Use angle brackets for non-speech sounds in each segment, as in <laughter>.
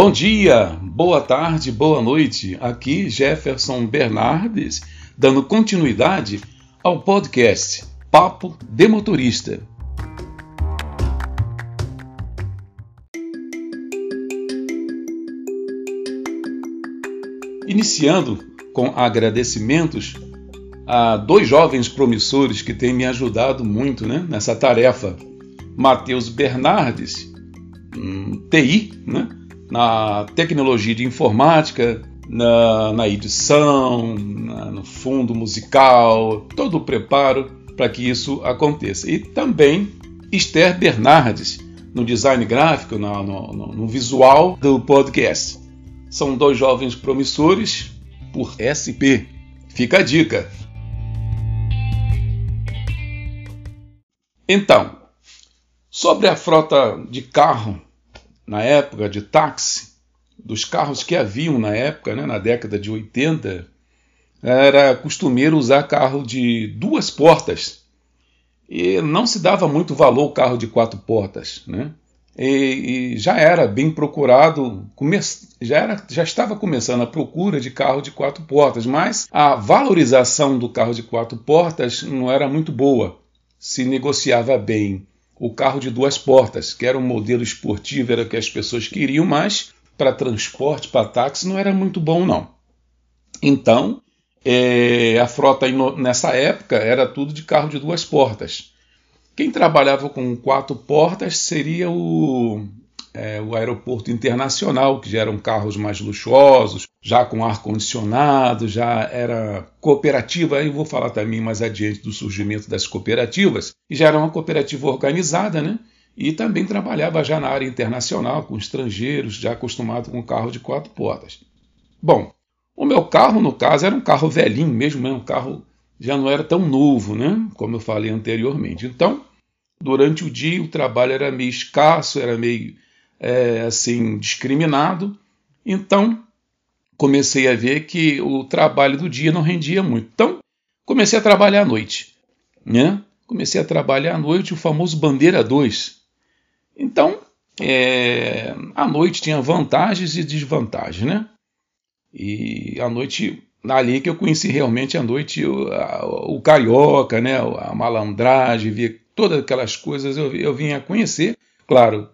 Bom dia, boa tarde, boa noite. Aqui Jefferson Bernardes, dando continuidade ao podcast Papo de Motorista. Iniciando com agradecimentos a dois jovens promissores que têm me ajudado muito né, nessa tarefa. Matheus Bernardes, um, TI, né, na tecnologia de informática, na, na edição, na, no fundo musical, todo o preparo para que isso aconteça. E também Esther Bernardes, no design gráfico, no, no, no visual do podcast. São dois jovens promissores por SP. Fica a dica. Então, sobre a frota de carro na época de táxi, dos carros que haviam na época, né, na década de 80, era costumeiro usar carro de duas portas. E não se dava muito valor ao carro de quatro portas. Né? E, e já era bem procurado, já, era, já estava começando a procura de carro de quatro portas, mas a valorização do carro de quatro portas não era muito boa. Se negociava bem o carro de duas portas, que era um modelo esportivo, era o que as pessoas queriam, mas para transporte, para táxi, não era muito bom, não. Então, é, a frota nessa época era tudo de carro de duas portas. Quem trabalhava com quatro portas seria o, é, o aeroporto internacional, que já eram carros mais luxuosos, já com ar-condicionado, já era cooperativa. Aí vou falar também mais adiante do surgimento das cooperativas, e já era uma cooperativa organizada, né? E também trabalhava já na área internacional, com estrangeiros, já acostumado com carro de quatro portas. Bom, o meu carro, no caso, era um carro velhinho mesmo, né? um carro já não era tão novo, né? Como eu falei anteriormente. Então, durante o dia, o trabalho era meio escasso, era meio é, assim discriminado. Então comecei a ver que o trabalho do dia não rendia muito. Então comecei a trabalhar à noite, né? Comecei a trabalhar à noite, o famoso bandeira 2. Então é, a noite tinha vantagens e desvantagens, né? E a noite ali que eu conheci realmente a noite o, a, o carioca, né? A malandragem, ver todas aquelas coisas eu, eu vim a conhecer, claro,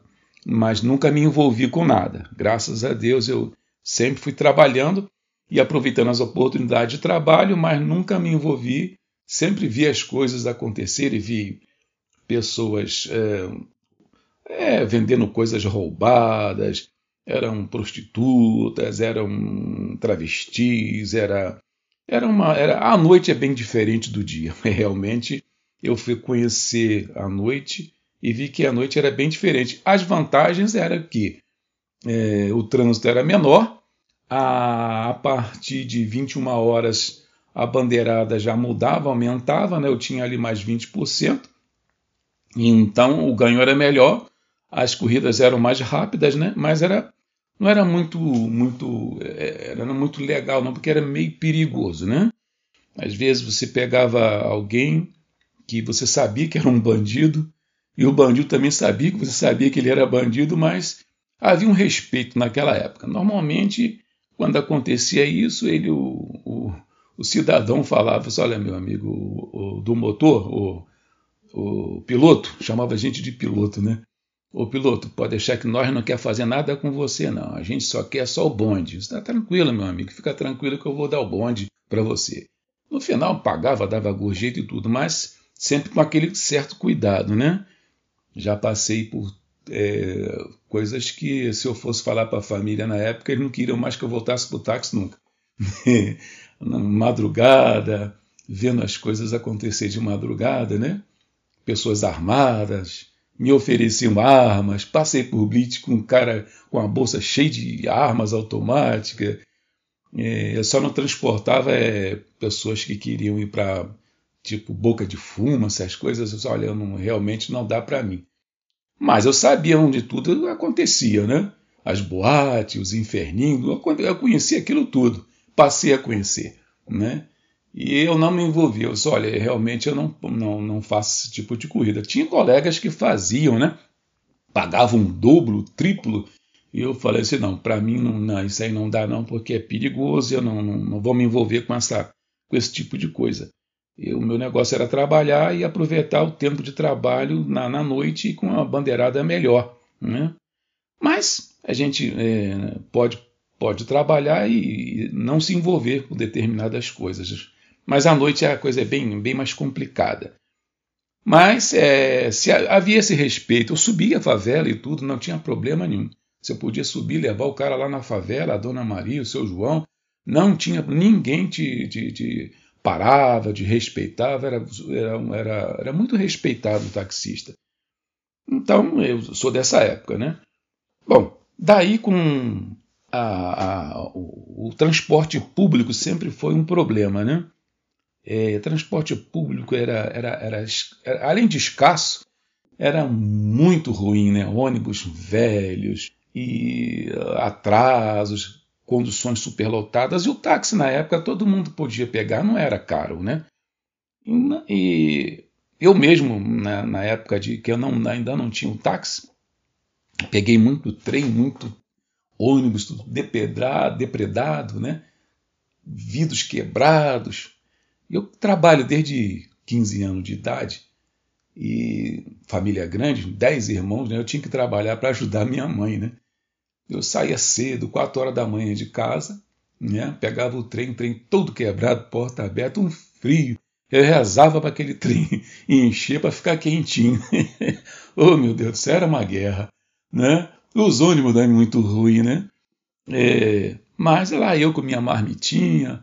mas nunca me envolvi com nada. Graças a Deus eu sempre fui trabalhando e aproveitando as oportunidades de trabalho, mas nunca me envolvi. Sempre vi as coisas acontecerem, vi pessoas é, é, vendendo coisas roubadas, eram prostitutas, eram travestis, era, era uma, era, a noite é bem diferente do dia. <laughs> Realmente eu fui conhecer a noite e vi que a noite era bem diferente. As vantagens eram que é, o trânsito era menor, a, a, partir de 21 horas a bandeirada já mudava, aumentava, né? eu tinha ali mais 20%, então o ganho era melhor, as corridas eram mais rápidas, né? mas era, não era muito, muito, é, era muito legal, não, porque era meio perigoso. Né? Às vezes você pegava alguém que você sabia que era um bandido, e o bandido também sabia que você sabia que ele era bandido, mas havia um respeito naquela época. Normalmente, quando acontecia isso, ele, o, o, o cidadão falava assim, olha, meu amigo, o, o, do motor, o, piloto, chamava a gente de piloto, né? Ô piloto, pode deixar que nós não quer fazer nada com você, não. A gente só quer só o bonde. Está tranquilo, meu amigo. Fica tranquilo que eu vou dar o bonde para você. No final pagava, dava gorjeta e tudo, mas sempre com aquele certo cuidado, né? Já passei por é, coisas que, se eu fosse falar para a família na época, eles não queriam mais que eu voltasse para o táxi nunca. <laughs> na madrugada, vendo as coisas acontecer de madrugada, né? Pessoas armadas, me ofereciam armas, passei por blitz com um cara com a bolsa cheia de armas automáticas. É, eu só não transportava é, pessoas que queriam ir para tipo boca de fumo, essas coisas, eu olha, não, realmente não dá para mim. Mas eu sabia onde tudo acontecia, né? As boates, os inferninhos, eu conhecia aquilo tudo, passei a conhecer, né? E eu não me envolvi, eu disse, olha, realmente eu não, não, não faço esse tipo de corrida. Tinha colegas que faziam, né? Pagavam um dobro, triplo, E eu falei assim, não, para mim não, não, isso aí não dá não, porque é perigoso, eu não, não, não vou me envolver com, essa, com esse tipo de coisa. O meu negócio era trabalhar e aproveitar o tempo de trabalho na, na noite e com a bandeirada melhor. Né? Mas a gente é, pode, pode trabalhar e não se envolver com determinadas coisas. Mas à noite a coisa é bem, bem mais complicada. Mas é, se havia esse respeito, eu subia a favela e tudo, não tinha problema nenhum. Você podia subir, levar o cara lá na favela, a dona Maria, o seu João, não tinha ninguém te, te, te parava, te respeitava, era, era, era muito respeitado o taxista. Então, eu sou dessa época, né? Bom, daí com a, a, o, o, transporte público sempre foi um problema, né? É, transporte público era, era, era, era, além de escasso, era muito ruim, né? Ônibus velhos e atrasos, conduções superlotadas. E o táxi, na época, todo mundo podia pegar, não era caro, né? E eu mesmo, na, na época de que eu não, ainda não tinha um táxi, peguei muito trem, muito ônibus, tudo depredado, depredado né? Vidros quebrados. Eu trabalho desde 15 anos de idade e família grande, 10 irmãos, né? Eu tinha que trabalhar para ajudar minha mãe, né? Eu saía cedo, 4 horas da manhã de casa, né? pegava o trem, trem todo quebrado, porta aberta, um frio. Eu rezava para aquele <laughs> trem encher para ficar quentinho. <laughs> oh, meu Deus, isso era uma guerra. Né? Os ônibus eram muito ruins, né? É, mas lá eu com minha marmitinha,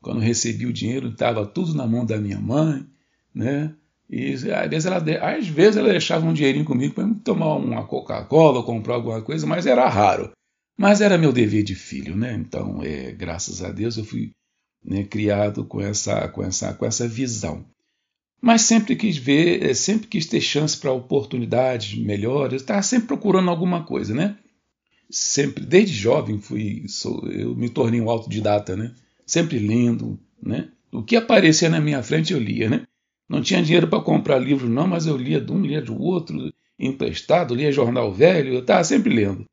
quando recebi o dinheiro, estava tudo na mão da minha mãe, né? E às vezes ela, às vezes ela deixava um dinheirinho comigo para tomar uma Coca-Cola, comprar alguma coisa, mas era raro. Mas era meu dever de filho, né? Então, é, graças a Deus, eu fui né, criado com essa, com, essa, com essa visão. Mas sempre quis ver, é, sempre quis ter chance para oportunidades melhores, estava sempre procurando alguma coisa, né? Sempre, desde jovem, fui, sou, eu me tornei um autodidata, né? Sempre lendo, né? O que aparecia na minha frente eu lia, né? Não tinha dinheiro para comprar livro, não, mas eu lia de um, lia do outro, emprestado, lia jornal velho, eu estava sempre lendo.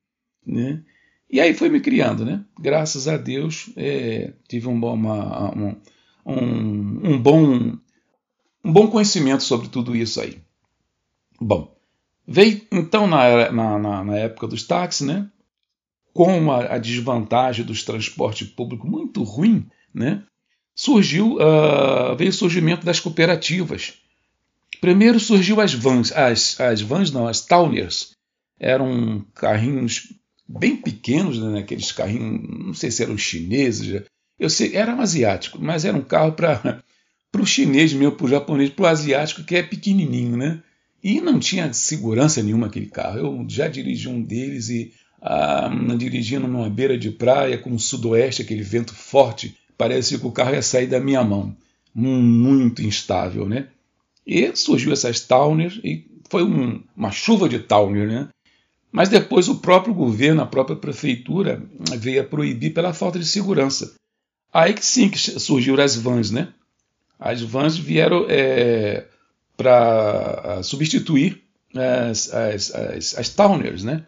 Né? E aí foi me criando, né? Graças a Deus é, tive um bom, uma, um, um, bom, um bom conhecimento sobre tudo isso aí. Bom, veio então na, na, na época dos táxis, né? Com a, a desvantagem dos transportes públicos muito ruim, né? Surgiu, uh, veio o surgimento das cooperativas. Primeiro surgiu as vans, as, as vans não, as Towners. Eram carrinhos bem pequenos, né, aqueles carrinhos, não sei se eram chineses, eu sei, eram asiáticos, mas era um carro para <laughs> o chinês mesmo, para o japonês, para o asiático, que é pequenininho, né? E não tinha segurança nenhuma aquele carro. Eu já dirigi um deles e ah, dirigindo numa beira de praia com o sudoeste, aquele vento forte, parecia que o carro ia sair da minha mão. Muito instável, né? E surgiu essas Towner e foi um, uma chuva de Towner, né? Mas depois o próprio governo, a própria prefeitura veio a proibir pela falta de segurança. Aí que sim que surgiu as vans, né? As vans vieram é, para substituir as, as, as, as Towners, né?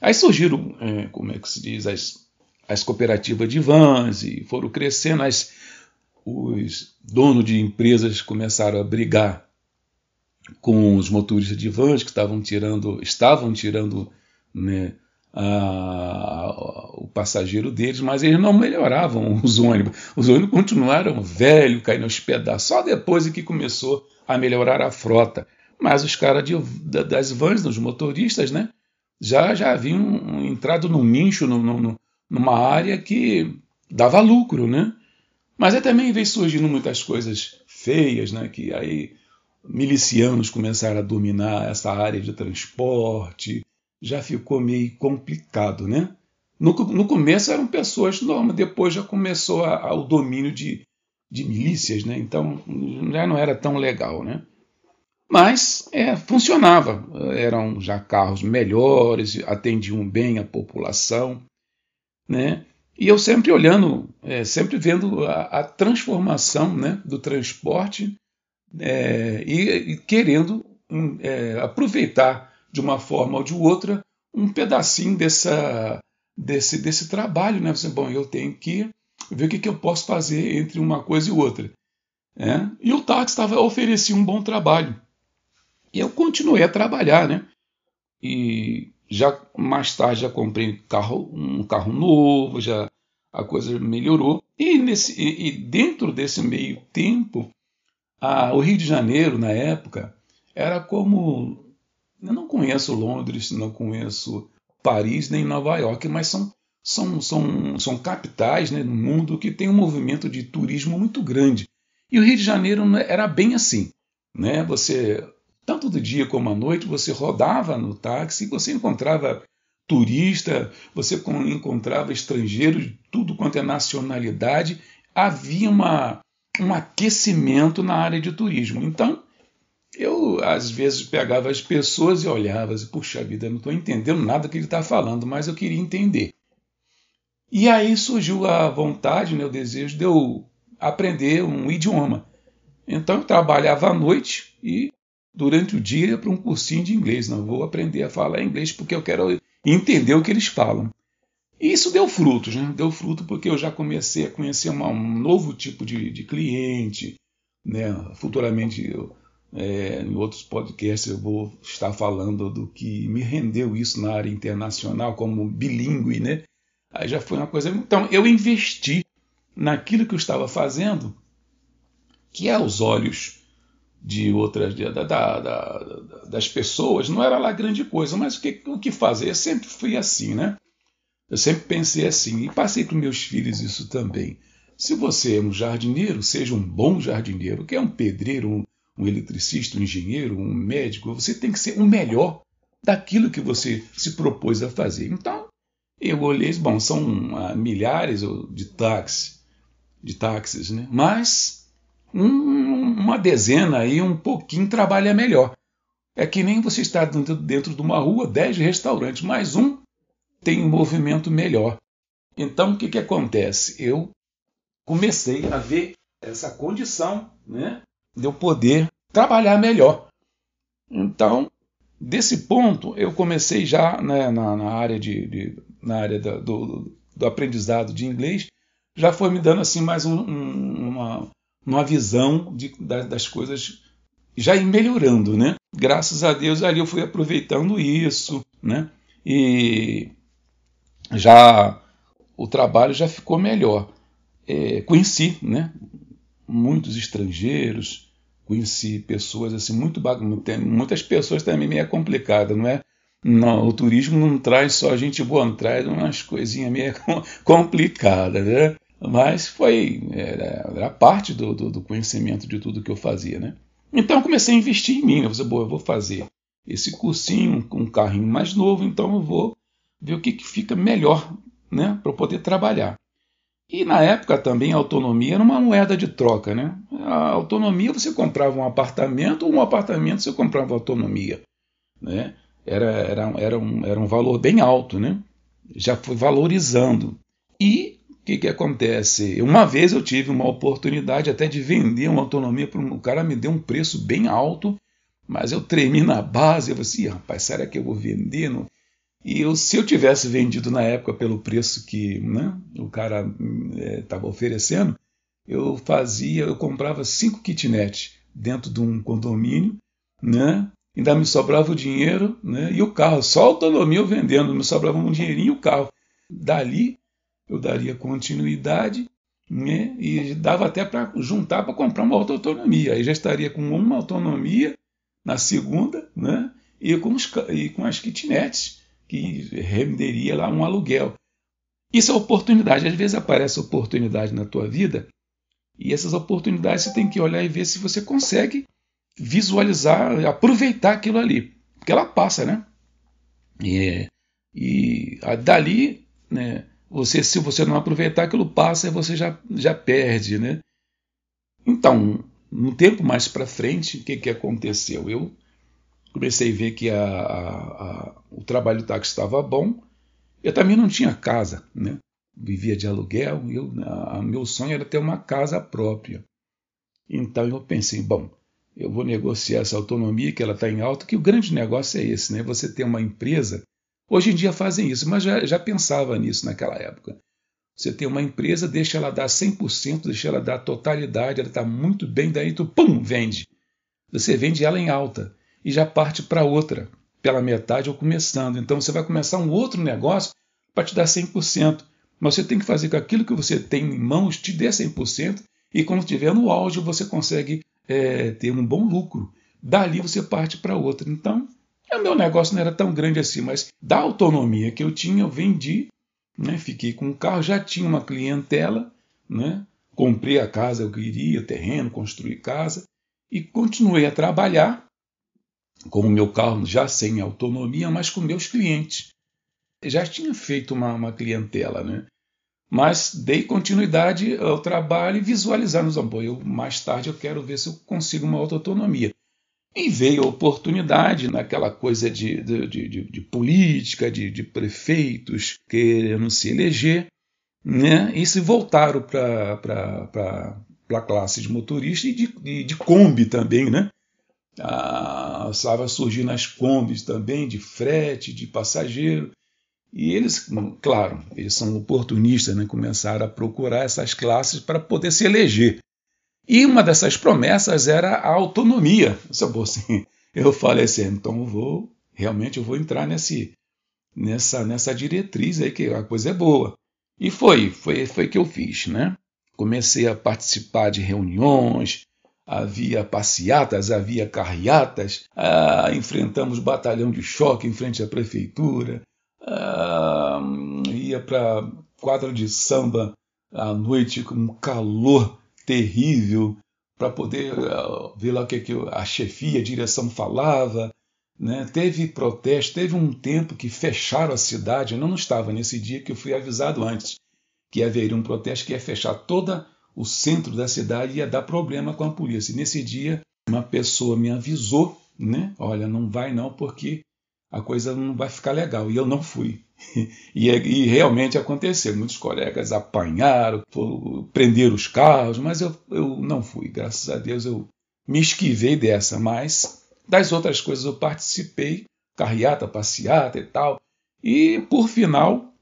Aí surgiram, é, como é que se diz, as as cooperativas de vans e foram crescendo, as, os donos de empresas começaram a brigar com os motoristas de vans que estavam tirando, estavam tirando né, a, a, o passageiro deles, mas eles não melhoravam <laughs> os ônibus. Os ônibus continuaram velhos, caindo aos pedaços. Só depois é que começou a melhorar a frota. Mas os caras das vans, dos motoristas, né, já, já haviam entrado no nicho, no, no, numa área que dava lucro, né? Mas aí também veio surgindo muitas coisas feias, né? Que aí milicianos começaram a dominar essa área de transporte, já ficou meio complicado, né? No, no começo eram pessoas normais, depois já começou a, a, o domínio de, de milícias, né? Então já não era tão legal, né? Mas é, funcionava, eram já carros melhores, atendiam bem a população né? E eu sempre olhando, é, sempre vendo a, a, transformação né, do transporte é, e, e, querendo um, é, aproveitar de uma forma ou de outra um pedacinho dessa, desse, desse trabalho, né? Você, bom, eu tenho que ver o que, que eu posso fazer entre uma coisa e outra. É? E o táxi tava, oferecia um bom trabalho. E eu continuei a trabalhar, né? E já mais tarde já comprei um carro, um carro novo, já a coisa melhorou. E, nesse, e, e dentro desse meio tempo, a, o Rio de Janeiro, na época, era como. Eu não conheço Londres, não conheço Paris nem Nova York, mas são, são, são, são capitais né, no mundo que tem um movimento de turismo muito grande. E o Rio de Janeiro era bem assim. Né? Você, tanto do dia como à noite, você rodava no táxi e você encontrava turista, você encontrava estrangeiros tudo quanto é nacionalidade. Havia uma, um aquecimento na área de turismo. Então, eu às vezes pegava as pessoas e olhava assim, puxa vida, não estou entendendo nada que ele está falando, mas eu queria entender. E aí surgiu a vontade, né, o desejo de eu aprender um idioma. Então eu trabalhava à noite e durante o dia ia para um cursinho de inglês. Não vou aprender a falar inglês porque eu quero entender o que eles falam. E isso deu frutos, né? Deu fruto porque eu já comecei a conhecer uma, um novo tipo de, de cliente, né? Futuramente eu é, em outros podcasts eu vou estar falando do que me rendeu isso na área internacional como bilíngue, né? Aí já foi uma coisa. Então eu investi naquilo que eu estava fazendo, que é aos olhos de outras da, da, da, das pessoas não era lá grande coisa, mas o que, o que fazer? Eu sempre fui assim, né? Eu sempre pensei assim e passei para meus filhos isso também. Se você é um jardineiro, seja um bom jardineiro, que é um pedreiro, um, um eletricista, um engenheiro, um médico, você tem que ser o melhor daquilo que você se propôs a fazer. Então, eu olhei, bom, são ah, milhares de táxis, de táxis, né? Mas um, uma dezena aí, um pouquinho trabalha melhor. É que nem você está dentro, dentro de uma rua, dez restaurantes, mais um tem um movimento melhor. Então, o que, que acontece? Eu comecei a ver essa condição, né? de eu poder trabalhar melhor. Então, desse ponto, eu comecei já né, na, na, área, de, de na área da, do, do, aprendizado de inglês, já foi me dando assim mais um, um, uma, uma visão de, das coisas já ir melhorando, né? Graças a Deus ali eu fui aproveitando isso, né? E já o trabalho já ficou melhor. É, conheci, né? muitos estrangeiros, conheci pessoas assim muito muitas pessoas também meio complicada, não é? Não, o turismo não traz só gente boa, não traz umas coisinhas meio <laughs> complicadas, né? Mas foi era, era parte do, do, do, conhecimento de tudo que eu fazia, né? Então comecei a investir em mim, eu falei, eu vou fazer esse cursinho com um carrinho mais novo, então eu vou ver o que, que fica melhor, né, para poder trabalhar. E na época também a autonomia era uma moeda de troca, né? A autonomia você comprava um apartamento, ou um apartamento você comprava autonomia, né? Era, era, era, um, era um valor bem alto, né? Já foi valorizando. E o que, que acontece? Uma vez eu tive uma oportunidade até de vender uma autonomia para um cara me deu um preço bem alto, mas eu tremi na base, eu falei assim, rapaz, será que eu vou vender? Não? E eu, se eu tivesse vendido na época pelo preço que né, o cara estava é, oferecendo, eu fazia, eu comprava cinco kitnets dentro de um condomínio, né? Ainda me sobrava o dinheiro, né? E o carro, só autonomia eu vendendo, me sobrava um dinheirinho e o carro. Dali eu daria continuidade, né? E dava até para juntar para comprar uma outra autonomia. Aí já estaria com uma autonomia na segunda, né? E com, os, e com as kitnets que renderia lá um aluguel. Isso é oportunidade. Às vezes aparece oportunidade na tua vida e essas oportunidades você tem que olhar e ver se você consegue visualizar, aproveitar aquilo ali, porque ela passa, né? E, e dali, né? Você, se você não aproveitar, aquilo passa você já, já perde, né? Então, um tempo mais para frente, o que, que aconteceu? Eu comecei a ver que a, a, a, o trabalho do táxi estava bom. Eu também não tinha casa, né? Vivia de aluguel. Eu, meu sonho era ter uma casa própria. Então eu pensei, bom, eu vou negociar essa autonomia que ela está em alta, que o grande negócio é esse, né? Você ter uma empresa Hoje em dia fazem isso, mas já, já pensava nisso naquela época. Você tem uma empresa, deixa ela dar 100%, deixa ela dar totalidade, ela está muito bem, daí tu, pum, vende. Você vende ela em alta e já parte para outra, pela metade ou começando. Então você vai começar um outro negócio para te dar 100%. Mas você tem que fazer com aquilo que você tem em mãos te dê 100% e quando estiver no auge você consegue é, ter um bom lucro. Dali você parte para outra. Então, o meu negócio não era tão grande assim, mas da autonomia que eu tinha, eu vendi, né, fiquei com o carro, já tinha uma clientela, né, comprei a casa eu queria, terreno, construí casa e continuei a trabalhar com o meu carro já sem autonomia, mas com meus clientes. Já tinha feito uma, uma clientela, né? Mas dei continuidade ao trabalho e visualizar nos apoios. Mais tarde eu quero ver se eu consigo uma autonomia. E veio a oportunidade naquela coisa de, de, de, de política, de, prefeitos querendo se eleger, né? e se voltaram para a classe de motorista e de, de, de Kombi também. Né? Ah, estava surgindo as Kombis também, de frete, de passageiro. E eles, claro, eles são oportunistas, né? começaram a procurar essas classes para poder se eleger. E uma dessas promessas era a autonomia. Assim, eu falei assim, então eu vou, realmente eu vou entrar nesse, nessa, nessa diretriz aí, que a coisa é boa. E foi, foi, foi que eu fiz, né? Comecei a participar de reuniões, havia passeatas, havia carreatas, ah, enfrentamos batalhão de choque em frente à prefeitura, ah, ia para quadra de samba à noite com calor terrível para poder uh, ver lá o que, que a chefia, a direção falava. Né? Teve protesto, teve um tempo que fecharam a cidade. Eu não estava nesse dia que eu fui avisado antes que haveria um protesto que ia fechar todo o centro da cidade e ia dar problema com a polícia. E nesse dia, uma pessoa me avisou, né? Olha, não vai não, porque a coisa não vai ficar legal. E eu não fui. <laughs> E, e, realmente aconteceu. Muitos colegas apanharam, prenderam os carros, mas eu, eu não fui. Graças a Deus eu me esquivei dessa. Mas das outras coisas eu participei, carreata, passeata e tal. E por final,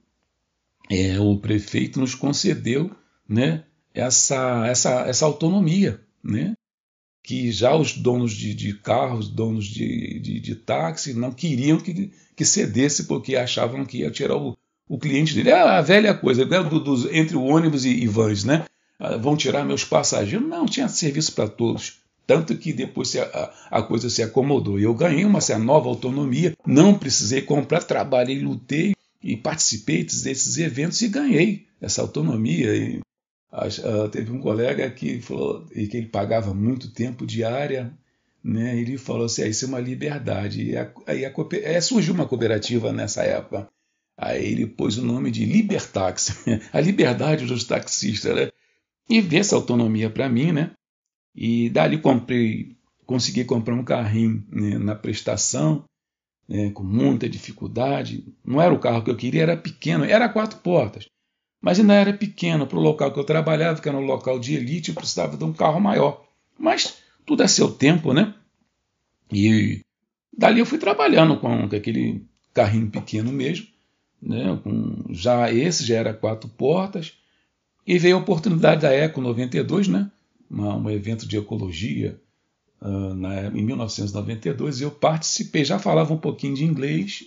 é, o prefeito nos concedeu né, essa, essa, essa autonomia. Né? Que já os donos de, de carros, donos de, de, de, táxi, não queriam que, que cedesse porque achavam que ia tirar o, o cliente dele. É a velha coisa, né, do, do, entre o ônibus e, e vans, né? Ah, vão tirar meus passageiros. Não, tinha serviço para todos. Tanto que depois se a, a, coisa se acomodou. Eu ganhei uma, uma nova autonomia, não precisei comprar, trabalhei, lutei e participei desses eventos e ganhei essa autonomia. E teve um colega que falou que ele pagava muito tempo diária, né? Ele falou assim: ah, isso é uma liberdade. E a, aí a, é, surgiu uma cooperativa nessa época. Aí ele pôs o nome de Libertax, <laughs> a liberdade dos taxistas, né? E veio essa autonomia para mim, né? E dali comprei, consegui comprar um carrinho né, na prestação, né, com muita dificuldade. Não era o carro que eu queria, era pequeno, era quatro portas. Mas ainda era pequeno para o local que eu trabalhava, que era um local de elite, eu precisava de um carro maior. Mas tudo é seu tempo, né? E dali eu fui trabalhando com aquele carrinho pequeno mesmo, né? Com, já esse já era quatro portas. E veio a oportunidade da Eco 92, né? Uma, um evento de ecologia uh, na, em 1992. E eu participei, já falava um pouquinho de inglês,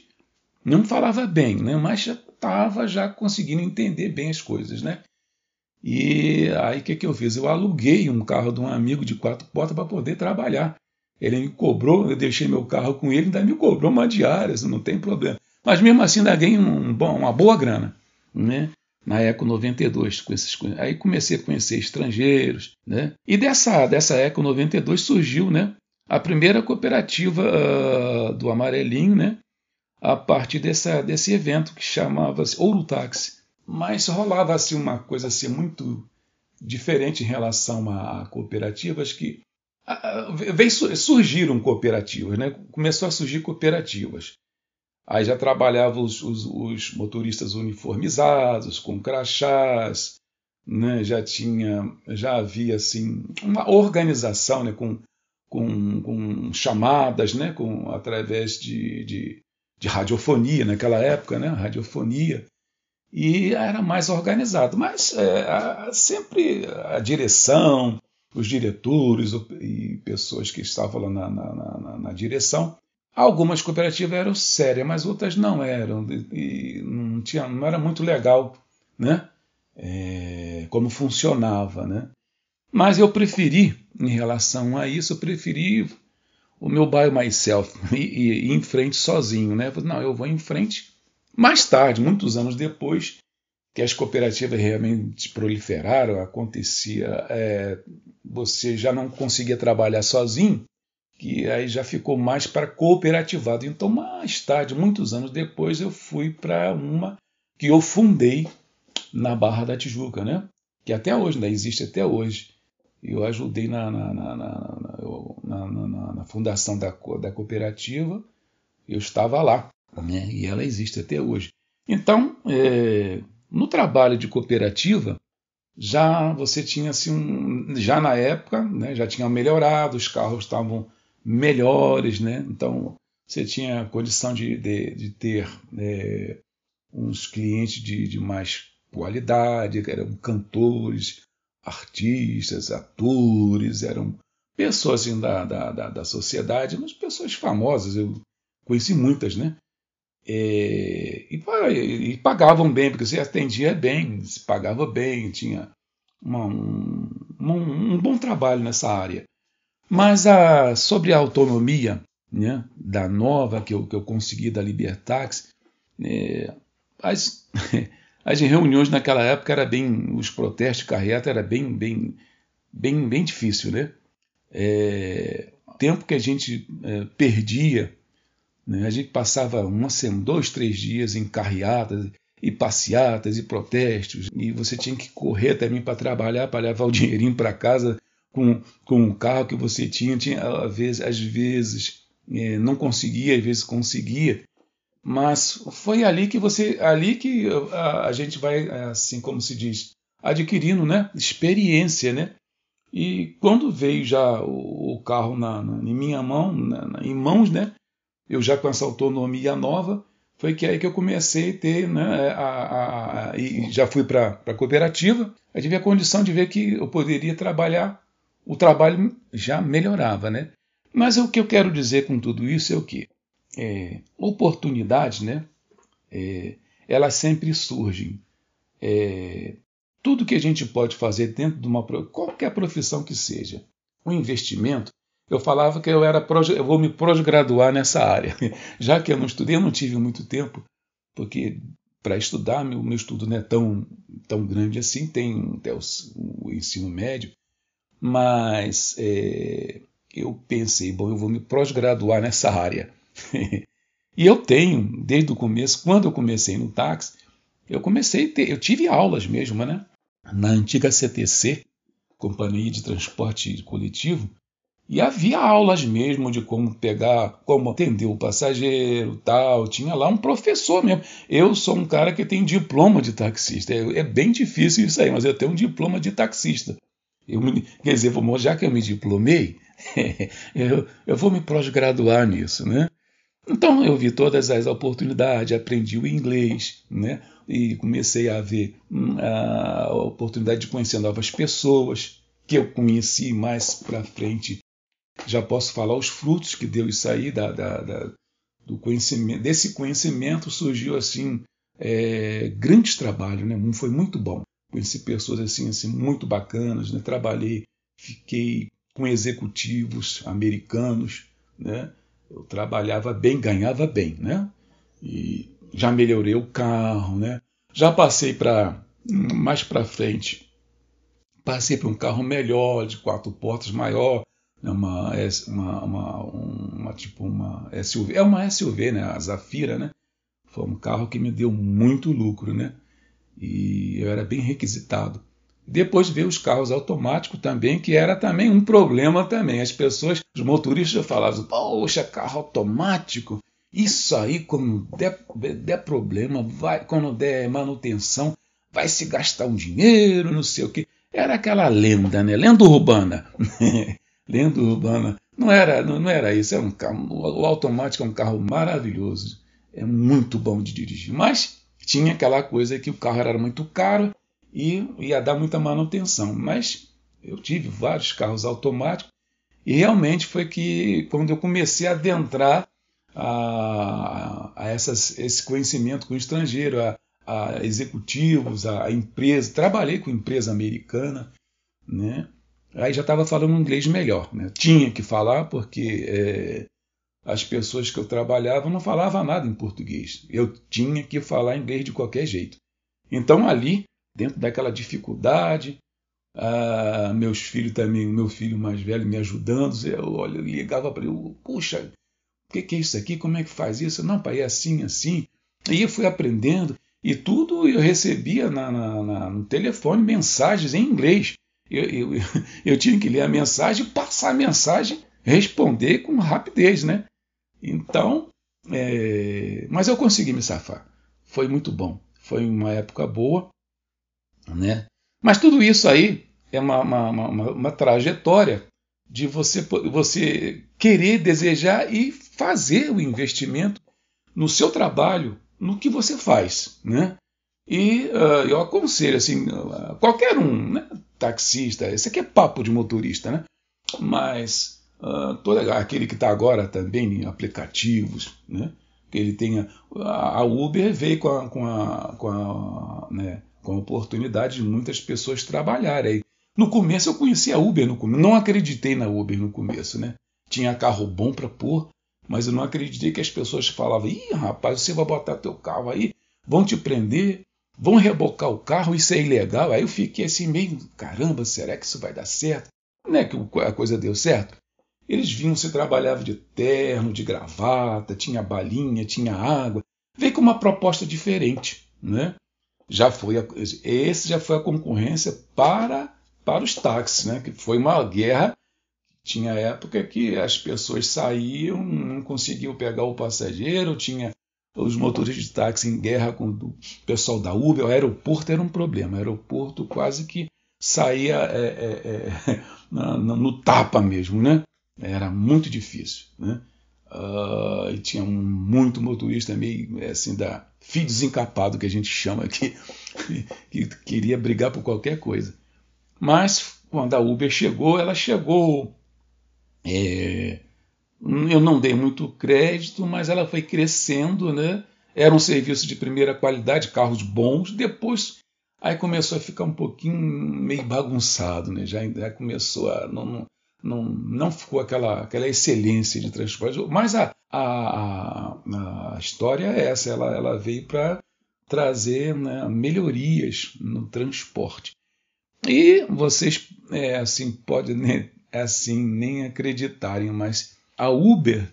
não falava bem, né? Mas já estava já conseguindo entender bem as coisas, né? E aí o que, que eu fiz? Eu aluguei um carro de um amigo de quatro portas para poder trabalhar. Ele me cobrou, eu deixei meu carro com ele, ainda me cobrou uma diária, não tem problema. Mas mesmo assim ainda ganhei um bom, uma boa grana, né? Na Eco 92, com esses Aí comecei a conhecer estrangeiros, né? E dessa, dessa Eco 92 surgiu, né? A primeira cooperativa uh, do Amarelinho, né? A partir dessa, desse evento que chamava-se Ouro Táxi. Mas rolava assim, uma coisa assim, muito diferente em relação a, cooperativas que veio, surgiram cooperativas, né? começou a surgir cooperativas. Aí já trabalhavam os, os, os motoristas uniformizados, com crachás, né? já tinha, já havia assim uma organização, né? com, com, com chamadas, né? com através de, de de radiofonia naquela época, né? Radiofonia. E era mais organizado. Mas é, a, sempre a direção, os diretores e pessoas que estavam lá na, na, na, na direção. Algumas cooperativas eram sérias, mas outras não eram. E não, tinha, não era muito legal né? É, como funcionava. Né? Mas eu preferi, em relação a isso, eu preferi o meu by myself <laughs> e, e, e em frente sozinho. Né? Não, eu vou em frente. Mais tarde, muitos anos depois, que as cooperativas realmente proliferaram, acontecia, é, você já não conseguia trabalhar sozinho, que aí já ficou mais para cooperativado. Então, mais tarde, muitos anos depois, eu fui para uma que eu fundei na Barra da Tijuca, né? que até hoje, ainda existe até hoje. Eu ajudei na, na, na, na fundação da, da cooperativa, eu estava lá, né? e ela existe até hoje. Então, é, no trabalho de cooperativa, já você tinha assim, um, já na época, né, já tinha melhorado, os carros estavam melhores, né? Então você tinha condição de, de, de ter é, uns clientes de, de, mais qualidade, eram cantores, artistas, atores, eram pessoas assim, da, da, da, da sociedade, mas pessoas famosas, eu conheci muitas, né? É, e, e, pagavam bem, porque você atendia bem, se pagava bem, tinha uma, um, um, bom trabalho nessa área. Mas a, sobre a autonomia né, da nova que eu, que eu consegui da Libertax, é, as, <laughs> as reuniões naquela época era bem, os protestos carreta era bem, bem, bem, bem difícil, né? É, tempo que a gente é, perdia né? A gente passava uma dois, três dias em carreatas e passeatas e protestos, e você tinha que correr também para trabalhar, para levar o <laughs> dinheirinho para casa com, com o carro que você tinha. tinha às vezes, às vezes é, não conseguia, às vezes conseguia, mas foi ali que você, ali que a, a gente vai, assim como se diz, adquirindo, né, experiência, né? E quando veio já o, o carro na, na, em minha mão, na, em mãos, né? eu já com essa autonomia nova, foi que aí que eu comecei a ter, né, a, a, a, e já fui para a cooperativa, aí tive a condição de ver que eu poderia trabalhar, o trabalho já melhorava, né? Mas o que eu quero dizer com tudo isso é o que? É, oportunidades, né? É, elas sempre surgem. É, tudo que a gente pode fazer dentro de uma qualquer profissão que seja, um investimento, eu falava que eu era eu vou me pós-graduar nessa área. <laughs> Já que eu não estudei, eu não tive muito tempo, porque para estudar, meu, meu estudo não é tão, tão grande assim, tem até o, o ensino médio, mas é, eu pensei, bom, eu vou me pós-graduar nessa área. E eu tenho, desde o começo, quando eu comecei no táxi, eu comecei ter, eu tive aulas mesmo, né? Na antiga CTC, Companhia de Transporte Coletivo, e havia aulas mesmo de como pegar, como atender o passageiro, tal. Tinha lá um professor mesmo. Eu sou um cara que tem diploma de taxista. É, é bem difícil isso aí, mas eu tenho um diploma de taxista. Eu me, quer dizer, já que eu me diplomei, <laughs> eu, eu vou me pós-graduar nisso, né? Então eu vi todas as oportunidades, aprendi o inglês, né? E comecei a ver hum, a oportunidade de conhecer novas pessoas que eu conheci mais para frente já posso falar os frutos que deu isso aí da, da, da do conhecimento, desse conhecimento surgiu assim é, grandes trabalhos, né? Foi muito bom. Conheci pessoas assim, assim muito bacanas, né? Trabalhei, fiquei com executivos americanos, né? Eu trabalhava bem, ganhava bem, né? E já melhorei o carro, né? Já passei para mais para frente, passei para um carro melhor, de quatro portas maior, é uma, uma, uma, uma, tipo uma SUV, é uma SUV, né? A Zafira, né? Foi um carro que me deu muito lucro, né? E eu era bem requisitado. Depois veio os carros automáticos também, que era também um problema também. As pessoas, os motoristas falavam, poxa, carro automático, isso aí quando der, der problema, vai, quando der manutenção, vai se gastar um dinheiro, não sei o que. Era aquela lenda, né? Lenda urbana. <laughs> lenda urbana. Não era, não, não era isso, era um carro, o automático é um carro maravilhoso. é muito bom de dirigir. Mas tinha aquela coisa que o carro era muito caro e ia dar muita manutenção. Mas eu tive vários carros automáticos e realmente foi que quando eu comecei a adentrar a, a essas, esse conhecimento com o estrangeiro, a, a executivos, a, a empresa, trabalhei com empresa americana, né? Aí já estava falando inglês melhor, né? Tinha que falar porque é, as pessoas que eu trabalhava não falavam nada em português. Eu tinha que falar inglês de qualquer jeito. Então ali, dentro daquela dificuldade, ah, meus filhos também, o meu filho mais velho me ajudando, eu, olha, eu ligava para ele, puxa, o que, que, é isso aqui? Como é que faz isso? Não, pai, é assim, assim. E eu fui aprendendo e tudo eu recebia na, na, na, no telefone mensagens em inglês. Eu, eu, <laughs> eu, tinha que ler a mensagem, passar a mensagem, responder com rapidez, né? Então, é, mas eu consegui me safar. Foi muito bom. Foi uma época boa, né? Mas tudo isso aí é uma, uma, uma, uma trajetória de você, você querer, desejar e fazer o investimento no seu trabalho, no que você faz, né? E uh, eu aconselho assim, qualquer um, né? taxista, esse aqui é papo de motorista, né? Mas uh, todo, aquele que está agora também em aplicativos, né? Que ele tenha a Uber veio com a, com a, com a né? Com oportunidade de muitas pessoas trabalharem. No começo eu conhecia a Uber, no começo. não acreditei na Uber no começo, né? Tinha carro bom para pôr, mas eu não acreditei que as pessoas falavam: ih, rapaz, você vai botar teu carro aí, vão te prender, vão rebocar o carro, isso é ilegal. Aí eu fiquei assim meio, caramba, será que isso vai dar certo? Não é que a coisa deu certo? Eles vinham, se trabalhava de terno, de gravata, tinha balinha, tinha água. Veio com uma proposta diferente, né? Já foi a, esse já foi a concorrência para para os táxis, né? Que foi uma guerra. Tinha época que as pessoas saíam, não conseguiam pegar o passageiro, tinha os motoristas de táxi em guerra com o pessoal da Uber. O aeroporto era um problema. O aeroporto quase que saía é, é, é, <laughs> no tapa mesmo, né? Era muito difícil, né? Uh, e tinha muito motorista meio assim da filho desencapado que a gente chama aqui, que queria brigar por qualquer coisa. Mas quando a Uber chegou, ela chegou. É, eu não dei muito crédito, mas ela foi crescendo, né? Era um serviço de primeira qualidade, carros bons. Depois, aí começou a ficar um pouquinho meio bagunçado, né? Já, já começou a não, não, não ficou aquela, aquela excelência de transporte. Mas a, a, a, a história é essa, ela, ela veio para trazer né, melhorias no transporte. E vocês é, assim podem né, assim nem acreditarem, mas a Uber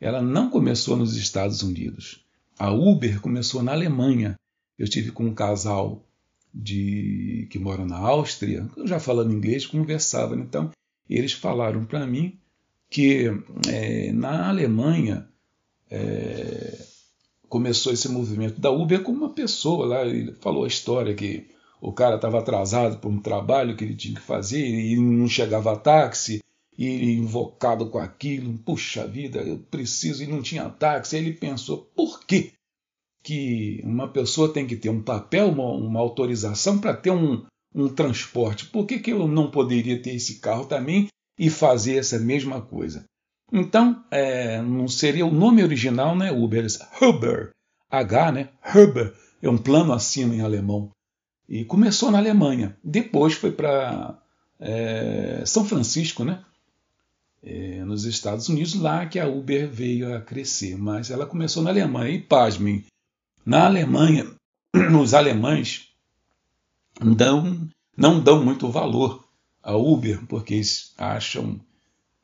ela não começou nos Estados Unidos. A Uber começou na Alemanha. Eu tive com um casal de que mora na Áustria, eu já falando inglês, conversava. Então eles falaram para mim que é, na Alemanha é, começou esse movimento da Uber com uma pessoa lá, ele falou a história que o cara estava atrasado por um trabalho que ele tinha que fazer e não chegava táxi, e ele invocado com aquilo, puxa vida, eu preciso, e não tinha táxi. Aí ele pensou, por que que uma pessoa tem que ter um papel, uma, uma autorização para ter um, um transporte. Por que, que eu não poderia ter esse carro também e fazer essa mesma coisa? Então, é, não seria o nome original, né? Uber, Huber, H, né? Huber, é um plano acima em alemão. E começou na Alemanha. Depois foi para é, São Francisco, né? É, nos Estados Unidos, lá que a Uber veio a crescer. Mas ela começou na Alemanha. E pasmem, na Alemanha, <clears throat> os alemães dão, não dão muito valor a Uber, porque eles acham,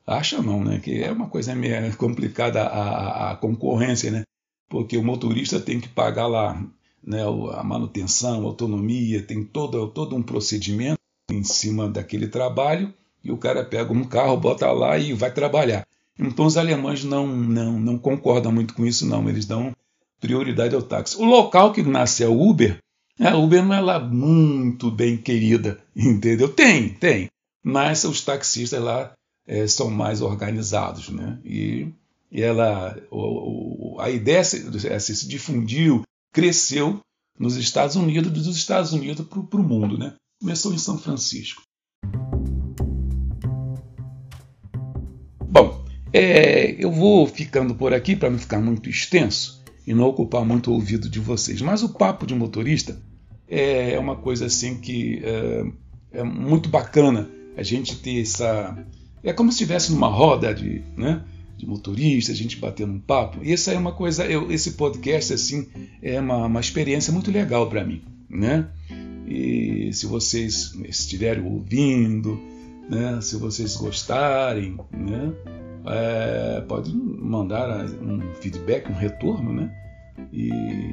acham não, né? Que é uma coisa meio <laughs> complicada a, a, concorrência, né? Porque o motorista tem que pagar lá né, a manutenção, a autonomia, tem todo, todo um procedimento em cima daquele trabalho e o cara pega um carro, bota lá e vai trabalhar. Então os alemães não, não, não concordam muito com isso, não. Eles dão prioridade ao táxi. O local que nasce a Uber a Uber não é lá muito bem querida, <laughs> entendeu? Tem, tem, mas os taxistas lá é, são mais organizados, né? E ela, o, a ideia se, se difundiu, cresceu nos Estados Unidos, dos Estados Unidos para o mundo. Né? Começou em São Francisco. Bom, é, eu vou ficando por aqui para não ficar muito extenso e não ocupar muito o ouvido de vocês. Mas o papo de motorista é uma coisa assim que é, é muito bacana a gente ter essa. É como se estivesse numa roda de, né, de motorista, a gente batendo um papo. E essa é uma coisa, eu, esse podcast assim é uma, uma experiência muito legal para mim, né? E se vocês estiverem ouvindo, né, se vocês gostarem, né, é, pode mandar um feedback, um retorno, né? E,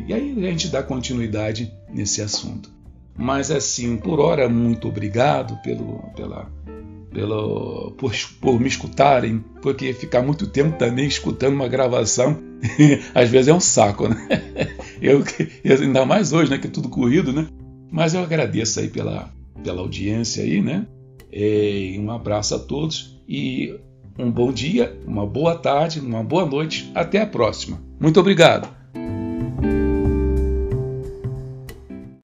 e aí a gente dá continuidade nesse assunto. Mas assim, por hora, muito obrigado pelo, pela, pelo, por, por me escutarem, porque ficar muito tempo também escutando uma gravação, <laughs> às vezes é um saco, né? <laughs> Eu, ainda mais hoje, né? Que é tudo corrido, né? Mas eu agradeço aí pela, pela audiência aí, né? E um abraço a todos e um bom dia, uma boa tarde, uma boa noite. Até a próxima. Muito obrigado.